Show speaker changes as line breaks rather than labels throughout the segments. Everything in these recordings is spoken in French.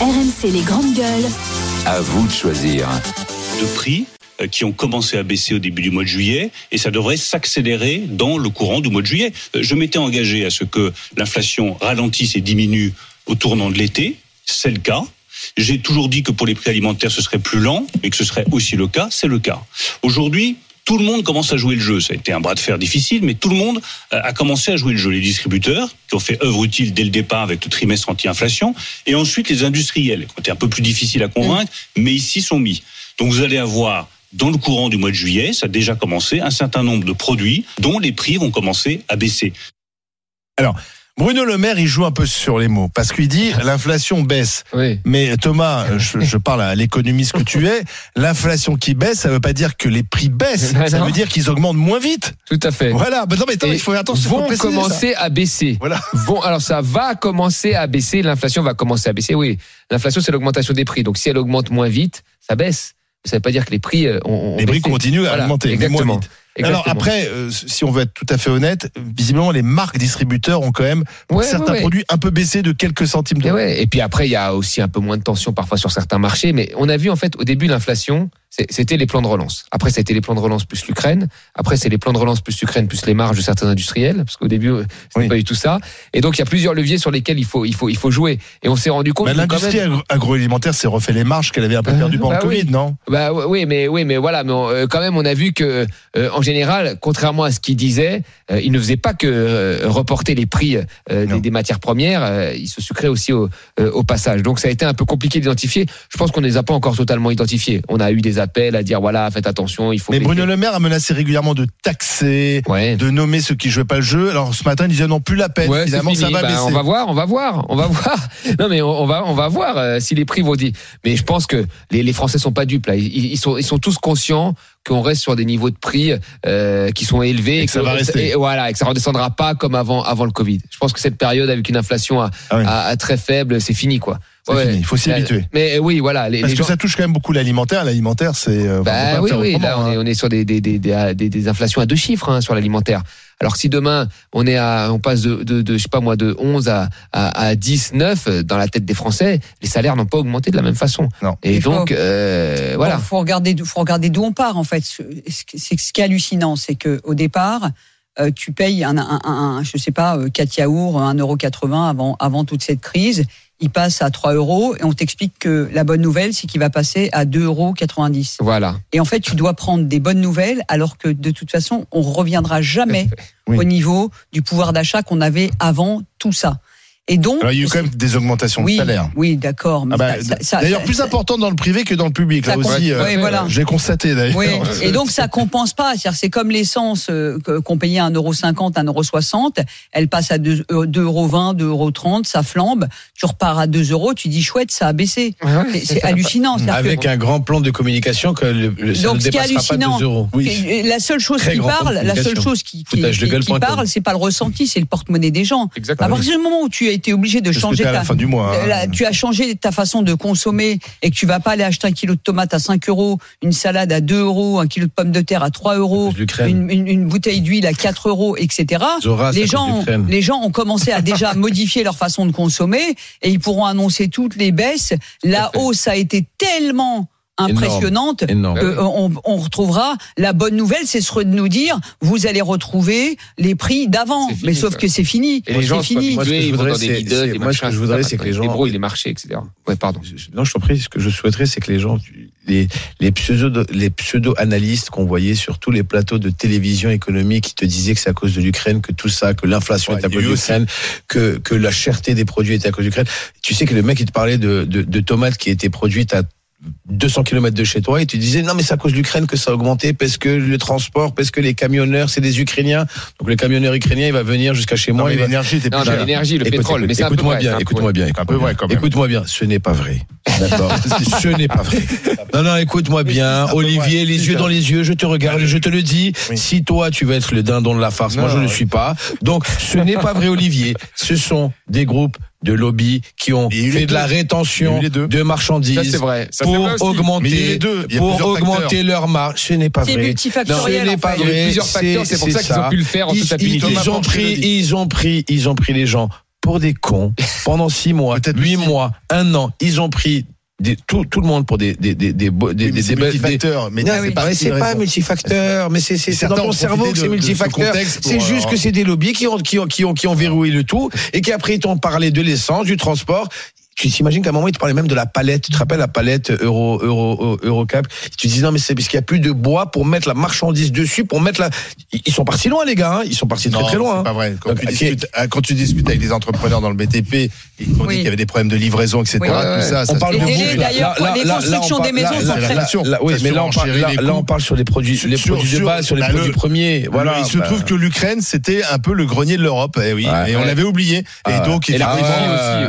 RMC les grandes gueules.
À vous de choisir.
de prix euh, qui ont commencé à baisser au début du mois de juillet et ça devrait s'accélérer dans le courant du mois de juillet. Euh, Je m'étais engagé à ce que l'inflation ralentisse et diminue au tournant de l'été. C'est le cas. J'ai toujours dit que pour les prix alimentaires, ce serait plus lent, mais que ce serait aussi le cas. C'est le cas. Aujourd'hui, tout le monde commence à jouer le jeu. Ça a été un bras de fer difficile, mais tout le monde euh, a commencé à jouer le jeu. Les distributeurs, qui ont fait œuvre utile dès le départ avec le trimestre anti-inflation, et ensuite les industriels, qui ont été un peu plus difficiles à convaincre, mais ici sont mis. Donc vous allez avoir dans le courant du mois de juillet, ça a déjà commencé, un certain nombre de produits dont les prix vont commencer à baisser.
Alors, Bruno Le Maire, il joue un peu sur les mots parce qu'il dit l'inflation baisse.
Oui.
Mais Thomas, je, je parle à l'économiste que tu es, l'inflation qui baisse, ça veut pas dire que les prix baissent,
Ben
ça
non.
veut dire qu'ils augmentent moins vite.
Tout à fait.
Voilà, bah non mais attends, il faut attention,
vont
préciser ça.
commencer à baisser.
Voilà.
Vont, alors ça va commencer à baisser, l'inflation va commencer à baisser. Oui, l'inflation c'est l'augmentation des prix. Donc si elle augmente moins vite, ça baisse. Ça veut pas dire que les prix euh, ont, ont
Les prix
baissé.
continuent à
Voilà,
augmenter, mais moins
Exactement.
Alors après, euh, si on veut être tout à fait honnête, visiblement les marques distributeurs ont quand même pour
Ouais,
certains
ouais,
produits un peu baissé de quelques centimes
Et,
d'euros.
ouais. et puis après, il y a aussi un peu moins de tension parfois sur certains marchés. Mais on a vu en fait au début l'inflation, c'était les plans de relance. Après, ça a été les plans de relance plus l'Ukraine. Après, c'est les plans de relance plus l'Ukraine plus les marges de certains industriels, parce qu'au début, euh, c'était
Oui.
pas du tout ça. Et donc, il y a plusieurs leviers sur lesquels il faut, il faut, il faut jouer. Et on s'est rendu compte
Bah, L'industrie
même-
agro- agroalimentaire s'est refait les marges qu'elle avait un peu
Euh,
perdues pendant
bah
le Covid,
oui.
non?
Bah oui, mais oui, mais voilà, mais on- euh, quand même, on a vu que, euh, en général, contrairement à ce qu'il disait, euh, il ne faisait pas que euh, reporter les prix euh, des, des matières premières, il se sucrait aussi au, au passage. Donc ça a été un peu compliqué d'identifier. Je pense qu'on ne les a pas encore totalement identifiés. On a eu des appels à dire voilà, faites attention, il faut.
Mais
baisser.
Bruno Le Maire a menacé régulièrement de taxer,
Ouais.
de nommer ceux qui jouaient pas le jeu. Alors ce matin, il disait non plus la peine.
Ouais,
Finalement, ça va
Bah,
baisser.
on va voir, on va voir, on va voir. Non, mais on, on va, on va voir si les prix vont dire. Mais je pense que les, les Français sont pas dupes là. Ils, ils sont, ils sont tous conscients qu'on reste sur des niveaux de prix euh, qui sont élevés
Et que ça va rester.
et voilà, et que ça redescendra pas comme avant, avant le Covid. Je pense que cette période avec une inflation à,
Ah oui.
à- à très faible, c'est fini quoi.
C'est fini, il faut s'y
Euh,
habituer.
Mais oui, voilà, les,
Parce
les
que
gens.
ça touche quand même beaucoup l'alimentaire. L'alimentaire, c'est. euh, on peut
Bah oui, oui, là on est,
hein.
on est sur des, des, des, des, des- des inflations à deux chiffres hein, sur l'alimentaire. Alors si demain on est à, on passe de, de, de je sais pas moi de 11 à, à, à 10, 9 euh, dans la tête des Français, les salaires n'ont pas augmenté de la même façon.
Non.
Et
Il faut-
donc euh, voilà.
Il faut regarder, d'où- faut regarder d'où on part en fait. Ce, c'est ce qui est hallucinant, c'est que au départ, euh, tu payes un, un, un, un- je sais pas, euh, 4 yaourts, 1,80€ avant, avant toute cette crise. Il passe à 3 euros et on t'explique que la bonne nouvelle, c'est qu'il va passer à 2,90 euros.
Voilà.
Et en fait, tu dois prendre des bonnes nouvelles alors que de toute façon, on reviendra jamais
Oui.
au niveau du pouvoir d'achat qu'on avait avant tout ça. Et donc,
Alors, il y a eu quand même des augmentations
oui,
de salaire.
oui, d'accord.
Ah bah, D'ailleurs, plus important dans le privé que dans le public. Là aussi, euh,
voilà.
j'ai constaté d'ailleurs.
Oui, et donc ça compense pas. C'est comme l'essence euh, qu'on payait 1,50€, 1,60€, elle passe à 2,20€, 2,20€, 2,30€, ça flambe, tu repars à 2 euros, tu dis chouette, ça a baissé. C'est- C'est hallucinant. Que-
Avec un grand plan de communication que le, le- ça
Donc,
ne
ce qui est
dépassera pas
hallucinant,
2 euros.
Oui.
Et La seule chose
Très
qui parle, la seule
communication.
chose qui, qui, qui- qui parle, c'est pas le ressenti, c'est le porte-monnaie des gens. À
Exactement.
partir du moment où tu as été obligé de changer
t'as à la
ta,
fin du mois. hein.
la- tu as changé ta façon de consommer et que tu vas pas aller acheter un kilo de tomates à 5 euros, une salade à 2 euros, un kilo de pommes de terre à 3 euros, une, une, une bouteille d'huile à 4 euros, etc.
Zora,
les gens, les gens ont commencé à déjà modifier leur façon de consommer et ils pourront annoncer toutes les baisses. La hausse a été tellement impressionnante
Énorme.
que on, on retrouvera la bonne nouvelle, c'est de nous dire vous allez retrouver les prix d'avant. Mais sauf
ça.
que c'est fini.
Et les gens
fini.
Moi, ce que je
habitués, ils vont
voudrais,
dans des
c'est- que
machins,
je voudrais,
etc.
c'est que les gens-
débrouillent les marchés, etc. Ouais, pardon.
Non, je t'en prie, ce que je souhaiterais, c'est que les gens, les, les pseudo, les pseudo-analystes qu'on voyait sur tous les plateaux de télévision économique qui te disaient que c'est à cause de l'Ukraine, que tout ça, que l'inflation
Ouais,
est à cause de l'Ukraine, que, que la cherté des produits est à cause de l'Ukraine. Tu sais que le mec, il te parlait de, de, de tomates qui étaient produites à 200 km de chez toi et tu disais non mais c'est à cause de l'Ukraine que ça a augmenté parce que le transport parce que les camionneurs c'est des Ukrainiens donc le camionneur ukrainien il va venir jusqu'à chez moi il va-
l'énergie
l'énergie, le
Écoute,
pétrole.
écoute,
mais
écoute-moi bien,
c'est un peu
écoute-moi
vrai.
bien,
un peu vrai, quand même.
Écoute-moi bien, ce n'est pas vrai. D'accord. ce n'est pas vrai. Non, non, écoute-moi bien, Olivier, les yeux dans les yeux, je te regarde, je te le dis.
Oui.
Si toi, tu veux être le dindon de la farce, moi, je ne le suis pas. Donc, ce n'est pas vrai, Olivier. Ce sont des groupes de lobby qui ont fait de la rétention
eu les deux.
de
Ça,
marchandises
vrai. Ça,
pour
vrai
augmenter,
deux.
Pour augmenter
facteurs.
leur marge. Ce n'est pas
C'est
vrai.
multifactoriel.
Ce n'est
en
pas
fait.
Il y a eu
vrai.
plusieurs facteurs, c'est pour ça qu'ils ont pu le faire en toute
Ils, ils-
impunité.
ils ont pris, ils ont pris, ils ont pris les gens pour des cons. Pendant six mois,
Peut-être
huit mois, un an, ils ont pris des, tout, tout le monde pour des des des des, des,
mais
des,
c'est
des-
multifacteur. Mais c'est pas
c'est pas multifacteur, mais c'est c'est dans
ont
cerveau que c'est multifacteur. C'est juste
euh,
que c'est des lobbies qui ont qui ont qui ont qui ont verrouillé le tout et qui après ils t'ont parlé de l'essence, du transport. Tu t'imagines qu'à un moment, ils te parlaient même de la palette. Tu te rappelles la palette Euro, Euro, Eurocap? Tu dis non, mais c'est parce qu'il n'y a plus de bois pour mettre la marchandise dessus, pour mettre la, ils sont partis loin, les gars, hein. Ils sont partis très
Non,
très loin.
c'est
hein.
pas vrai. Quand,
Donc,
tu
ok.
discutes, euh, quand tu discutes avec des entrepreneurs dans le BTP, ils t'ont dit qu'il y avait des problèmes de livraison, etc.
Oui.
Ouais,
tout
ouais.
ça, ça
On
se
parle de
d'ailleurs, les
là,
constructions
on
des
parle-
maisons sont très-
oui,
Ça
mais là on parle,
surenchérit
là,
les
là,
coûts.
on parle sur les produits, les
Sur-
produits de
sur-
base, sur les
bah,
produits
le-
premiers. Voilà.
il se
bah,
trouve que l'Ukraine, c'était un peu le grenier de l'Europe. Eh oui.
Ouais.
et on l'avait oublié. Et donc,
Et la Russie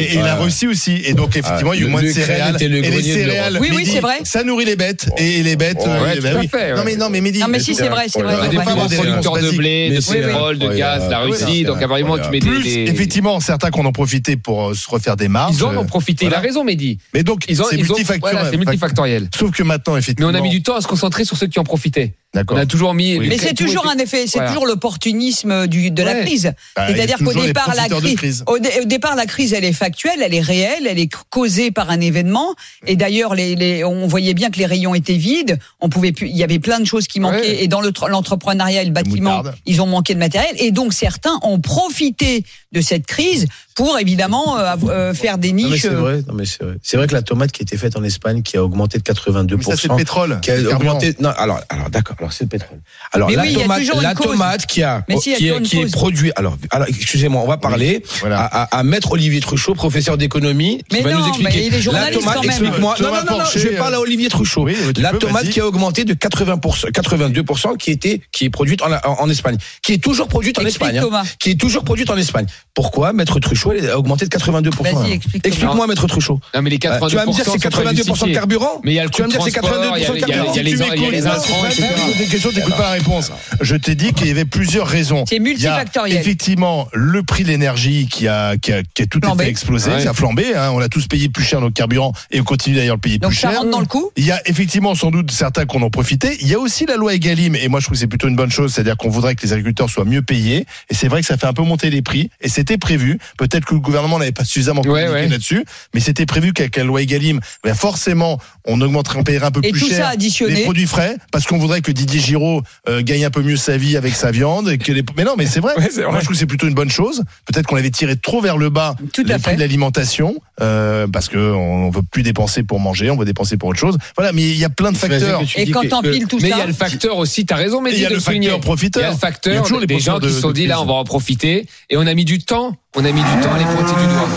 aussi.
Et, la. Russie aussi. Et donc, effectivement, il y a eu moins de céréales. Et les céréales.
Oui, oui, c'est vrai.
Ça nourrit les bêtes. Et les bêtes.
Ouais,
euh,
tout
bah
à
oui.
fait, ouais.
Non, mais non, mais.
Non, mais si, c'est vrai, c'est vrai. On pas
des producteurs de blé,
Mais
de pétrole, de gaz, de la Russie. Donc,
vrai.
apparemment, tu mets des-
effectivement, certains qu'on en profité pour euh, se refaire des marges.
Ils en ont profité. Il a raison, Mehdi.
Mais donc,
Ils ont,
c'est multifactoriel.
voilà, c'est multifactoriel.
Sauf que maintenant,
Mais
effectivement.
on a mis du temps à se concentrer sur ceux qui en profitaient. On a toujours mis.
Oui.
Mais c'est toujours un effet, c'est
Voilà.
toujours l'opportunisme du, de la crise.
Bah,
C'est-à-dire qu'au départ, la crise,
crise.
Au, dé- au départ, la crise, elle est factuelle, elle est réelle, elle est causée par un événement. Et d'ailleurs, les, les, on voyait bien que les rayons étaient vides. On pouvait plus, il y avait plein de choses qui manquaient.
Ouais.
Et dans le tr- l'entrepreneuriat et le bâtiment, ils ont manqué de matériel. Et donc, certains ont profité de cette crise pour évidemment euh, euh, faire des niches.
c'est vrai. Non, mais c'est vrai. C'est vrai que la tomate qui était faite en Espagne, qui a augmenté de 82%.
Mais ça, c'est le pétrole.
qui a
le carburant.
augmenté. Non, alors, alors d'accord. Alors c'est le pétrole. Alors
Mais
la
oui, il y a
tomate, la tomate qui a,
Mais si, a
qui, est,
une
qui est
cause.
produit. Alors, alors excusez-moi, on va parler
Voilà.
à, à, à maître Olivier Truchot, professeur d'économie, qui
Mais
va
non,
nous expliquer.
mais il est journaliste
la tomate, explique-moi. Non, non, non, non, je vais parler à Olivier Truchot.
Oui,
la
peux,
tomate qui a augmenté de 80%, 82% qui était, qui est produite en, en, en Espagne, qui est toujours produite en
Explique,
Espagne, hein, qui est toujours produite en Espagne. Pourquoi maître Truchot elle a augmenté de 82%
Vas-y,
alors
explique,
Explique-moi, maître Truchot.
Non, mais les
Euh,
82%.
tu vas me dire que c'est
ça peut
82% de carburant
Mais il y a le
Tu vas me dire que c'est
transport, il y a-
82% de carburant
il y a les
Tu
il y a les
m'écoutes,
intrants, etc.
des questions, t'écoutes pas la réponse. Je t'ai dit qu'il y avait plusieurs raisons.
C'est multifactoriel.
effectivement le prix de l'énergie qui a, qui a, tout été explosé, qui a flambé. Hein, on a tous payé plus cher nos carburants et on continue d'ailleurs de payer
Donc
plus
ça
cher.
rentre dans le coup.
Il y a effectivement sans doute certains qui en ont profité. Il y a aussi la loi Egalim et moi je trouve que c'est plutôt une bonne chose, c'est-à-dire qu'on voudrait que les agriculteurs soient mieux payés et c'est vrai que ça fait un peu monter les prix et c'était prévu. Peut-être que le gouvernement n'avait pas suffisamment communiqué
ouais.
là-dessus, mais c'était prévu qu'avec la loi Egalim, ben forcément on augmenterait, on payerait un peu
Et
plus
tout
cher
ça additionné.
les produits frais parce qu'on voudrait que Didier Giraud euh, gagne un peu mieux sa vie avec sa viande et que les... mais non mais c'est vrai.
Ouais, c'est vrai.
Moi je trouve que c'est plutôt une bonne chose. Peut-être qu'on avait tiré trop vers le bas
Tout
les prix
fait.
de l'alimentation euh, parce que on veut plus dépenser pour manger, on veut dépenser pour autre chose. Voilà, mais il y a plein de facteurs.
Et quand
que-
t'empiles tout
Mais il y
ça.
a le facteur aussi, t'as raison, mais
il y a le facteur profiteur.
Il y a le
Il y a
facteur des gens qui se sont dit là, on va en profiter. Et on a mis du temps. On a mis du temps les pointer du doigt.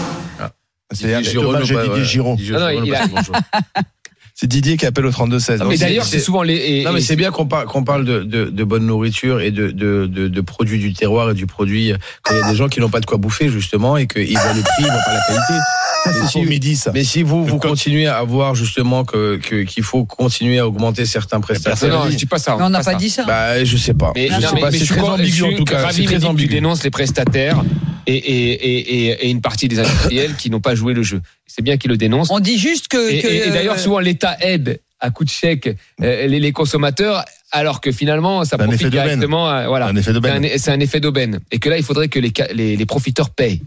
C'est
Didier
j'ai
Non, non.
C'est qui appelle au 32 16.
Mais
c'est-
d'ailleurs, c'est souvent les. et-
Non, mais c'est bien qu'on parle, qu'on parle de, de, de bonne nourriture et de, de, de, de produits du terroir et du produit. Quand il y a des gens qui n'ont pas de quoi bouffer, justement, et qu'ils voient le prix, ils voient pas la qualité.
c'est
Mais si,
midi ça.
mais si vous, vous continuez à voir, justement, que, que, qu'il faut continuer à augmenter certains
Non,
prestataires.
non, je dis pas ça.
Mais on n'a
ça.
pas dit ça.
Bah, je sais pas.
Mais,
je
non,
sais
mais-
pas.
mais
C'est
je suis
très ambigu, en tout cas.
ravi,
très ambigu.
dénonces les prestataires et, et, et, et, et une partie des industriels qui n'ont pas joué le jeu. C'est bien qu'ils le dénoncent.
On dit juste que.
Et,
que,
et- et d'ailleurs,
euh,
souvent, l'État aide à coup de chèque euh, les, les consommateurs, alors que finalement, ça profite
effet d'aubaine.
directement. à- voilà.
Un effet
C'est
d'aubaine.
un, c'est un effet d'aubaine. Et que là, il faudrait que les, ca- les, les profiteurs payent.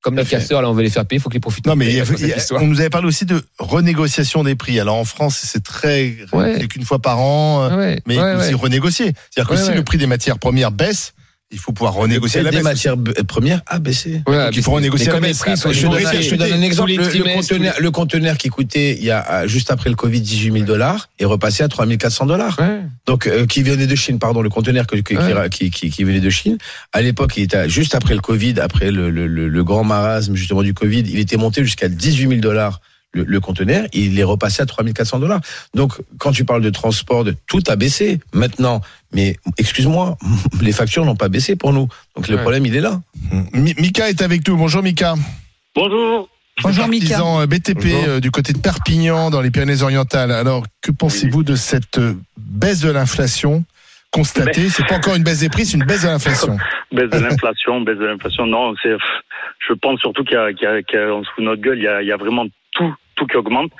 Comme les casseurs, là, on veut les faire payer, il faut que les profiteurs
Non, mais il y a- il y on nous avait parlé aussi de renégociation des prix. Alors en France, c'est très,
Ouais.
c'est qu'une fois par an,
Ouais,
mais
ouais,
aussi renégocier. C'est-à-dire que
Ouais,
si le prix des matières premières baisse, il faut pouvoir renégocier
Le
la
des
baisse.
matières premières? A baissé.
Ouais,
il faut renégocier la baisse.
prix
Je
te,
donne-
négociés
donne, je te donne un exemple. Le, le conteneur, le conteneur qui coûtait il y a euh, juste après le Covid 18 000 dollars est repassé à 3400 dollars.
Ouais.
Donc euh, qui venait de Chine, pardon, le conteneur que- que-
Ouais.
qui, qui, qui venait de Chine. À l'époque, il était juste après le Covid, après le, le, le, le grand marasme justement du Covid, il était monté jusqu'à 18 000 dollars. Le, le conteneur, il est repassé à 3400 dollars. Donc, quand tu parles de transport, de tout a baissé maintenant. Mais excuse-moi, les factures n'ont pas baissé pour nous. Donc le
Ouais.
problème, il est là.
Mi- Mika est avec nous. Bonjour Mika.
Bonjour.
Bonjour Mika.
Artisan euh, BTP
Bonjour.
euh, du côté de Perpignan dans les Pyrénées-Orientales. Alors, que pensez-vous de cette euh, baisse de l'inflation constatée? C'est pas encore une baisse des prix, c'est une baisse de l'inflation.
Baisse de l'inflation, baisse de l'inflation. Non, c'est. Je pense surtout qu'il y a- en dessous de notre gueule, il y a, il y a vraiment tout, tout qui augmente.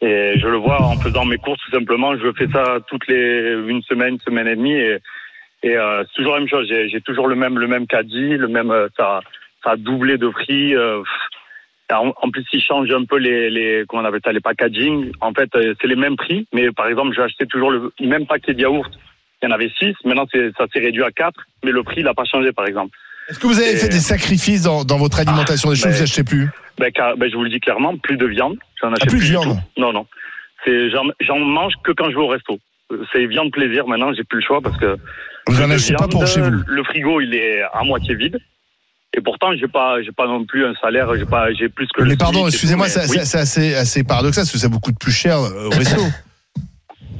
Et je le vois en faisant mes courses tout simplement. Je fais ça toutes les une semaine, une semaine et demie, et, euh, c'est toujours la même chose. J'ai toujours le même, le même caddie, le même. euh, Ça, ça a doublé de prix. euh, en, plus, ils changent un peu les, les comment on appelle ça, les packaging. En fait, euh, c'est les mêmes prix, mais par exemple, j'ai acheté toujours le même paquet de yaourt. Il y en avait six. Maintenant, c'est- ça s'est réduit à quatre, mais le prix, il n'a pas changé, par exemple.
Est-ce que vous avez
Et-
fait des sacrifices dans, dans votre alimentation, des choses que
ben,
vous achetez plus?
Ben, car- ben, je vous le dis clairement, plus de viande. J'en achète
Ah, plus de viande.
Non, non. J'en, mange que quand je vais au resto. C'est viande plaisir. Maintenant, j'ai plus le choix parce que
Vous en achetez pas pour chez vous
Le frigo, il est à moitié vide. Et pourtant, j'ai pas, j'ai pas non plus un salaire. J'ai pas, j'ai plus que. le
Mais pardon, excusez-moi, c'est
oui.
assez, assez paradoxal parce que ça vous coûte plus cher euh, au resto.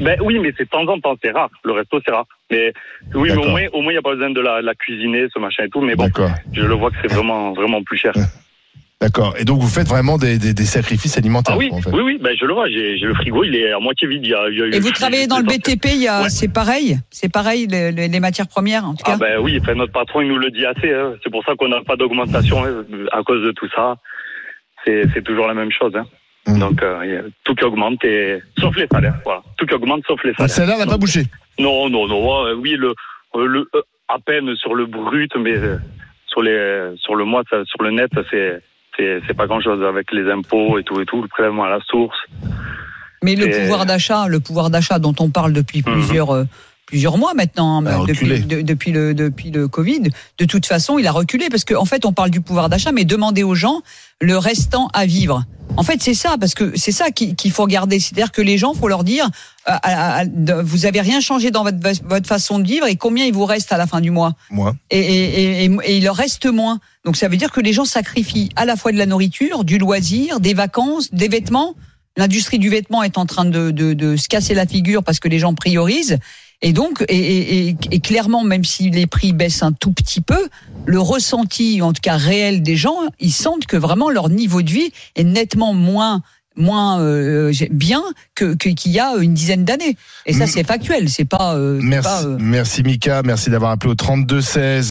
Ben oui, mais c'est de temps en temps, c'est rare. Le resto, c'est rare. Mais oui, mais au moins, au moins, il n'y a pas besoin de la, la cuisiner, ce machin et tout. Mais bon,
D'accord,
je le vois que c'est vraiment, vraiment plus cher.
d'accord. Et donc vous faites vraiment des, des, des sacrifices alimentaires
Ah oui,
en fait.
oui, oui, ben je le vois. J'ai, le frigo, il est à moitié vide. Il y a, il y a-
Et vous travaillez dans le BTP,
Ouais.
c'est pareil, c'est pareil les, matières premières en tout cas?
Ah ben oui, enfin, notre patron il nous le dit assez. hein. C'est pour ça qu'on n'a pas d'augmentation hein, à cause de tout ça. C'est c'est toujours la même chose. Hein.
Mhm.
Donc euh, tout qui augmente et sauf les salaires. Voilà, tout qui augmente sauf les
Votre
salaires.
salaire n'a pas bougé.
Non, non, non. euh, oui, le, euh, le euh, à peine sur le brut, mais euh, sur les sur le mois, ça- sur le net, c'est c'est c'est pas grand chose avec les impôts et tout et tout, le prélèvement à la source.
Mais le pouvoir d'achat, le pouvoir d'achat dont on parle depuis
Mhm.
plusieurs euh, plusieurs mois maintenant, hein, depuis, de- depuis le depuis le Covid, de toute façon, il a reculé parce qu'en en fait, on parle du pouvoir d'achat, mais demandez aux gens le restant à vivre. En fait, c'est ça, parce que c'est ça qui- qu'il faut regarder. C'est-à-dire que les gens, faut leur dire, euh, vous avez rien changé dans votre, votre façon de vivre et combien il vous reste à la fin du mois?
Moi.
et, et, et, et- et il leur reste moins. Donc ça veut dire que les gens sacrifient à la fois de la nourriture, du loisir, des vacances, des vêtements. L'industrie du vêtement est en train de, de, de se casser la figure parce que les gens priorisent. Et donc, et, et, et- clairement, même si les prix baissent un tout petit peu, le ressenti, en tout cas réel des gens, ils sentent que vraiment leur niveau de vie est nettement moins moins euh, bien que qu'il y a une dizaine d'années. Et ça,
Mm.
c'est factuel. C'est pas. euh,
Merci,
pas, euh,
merci Mika, merci d'avoir appelé au 32 16.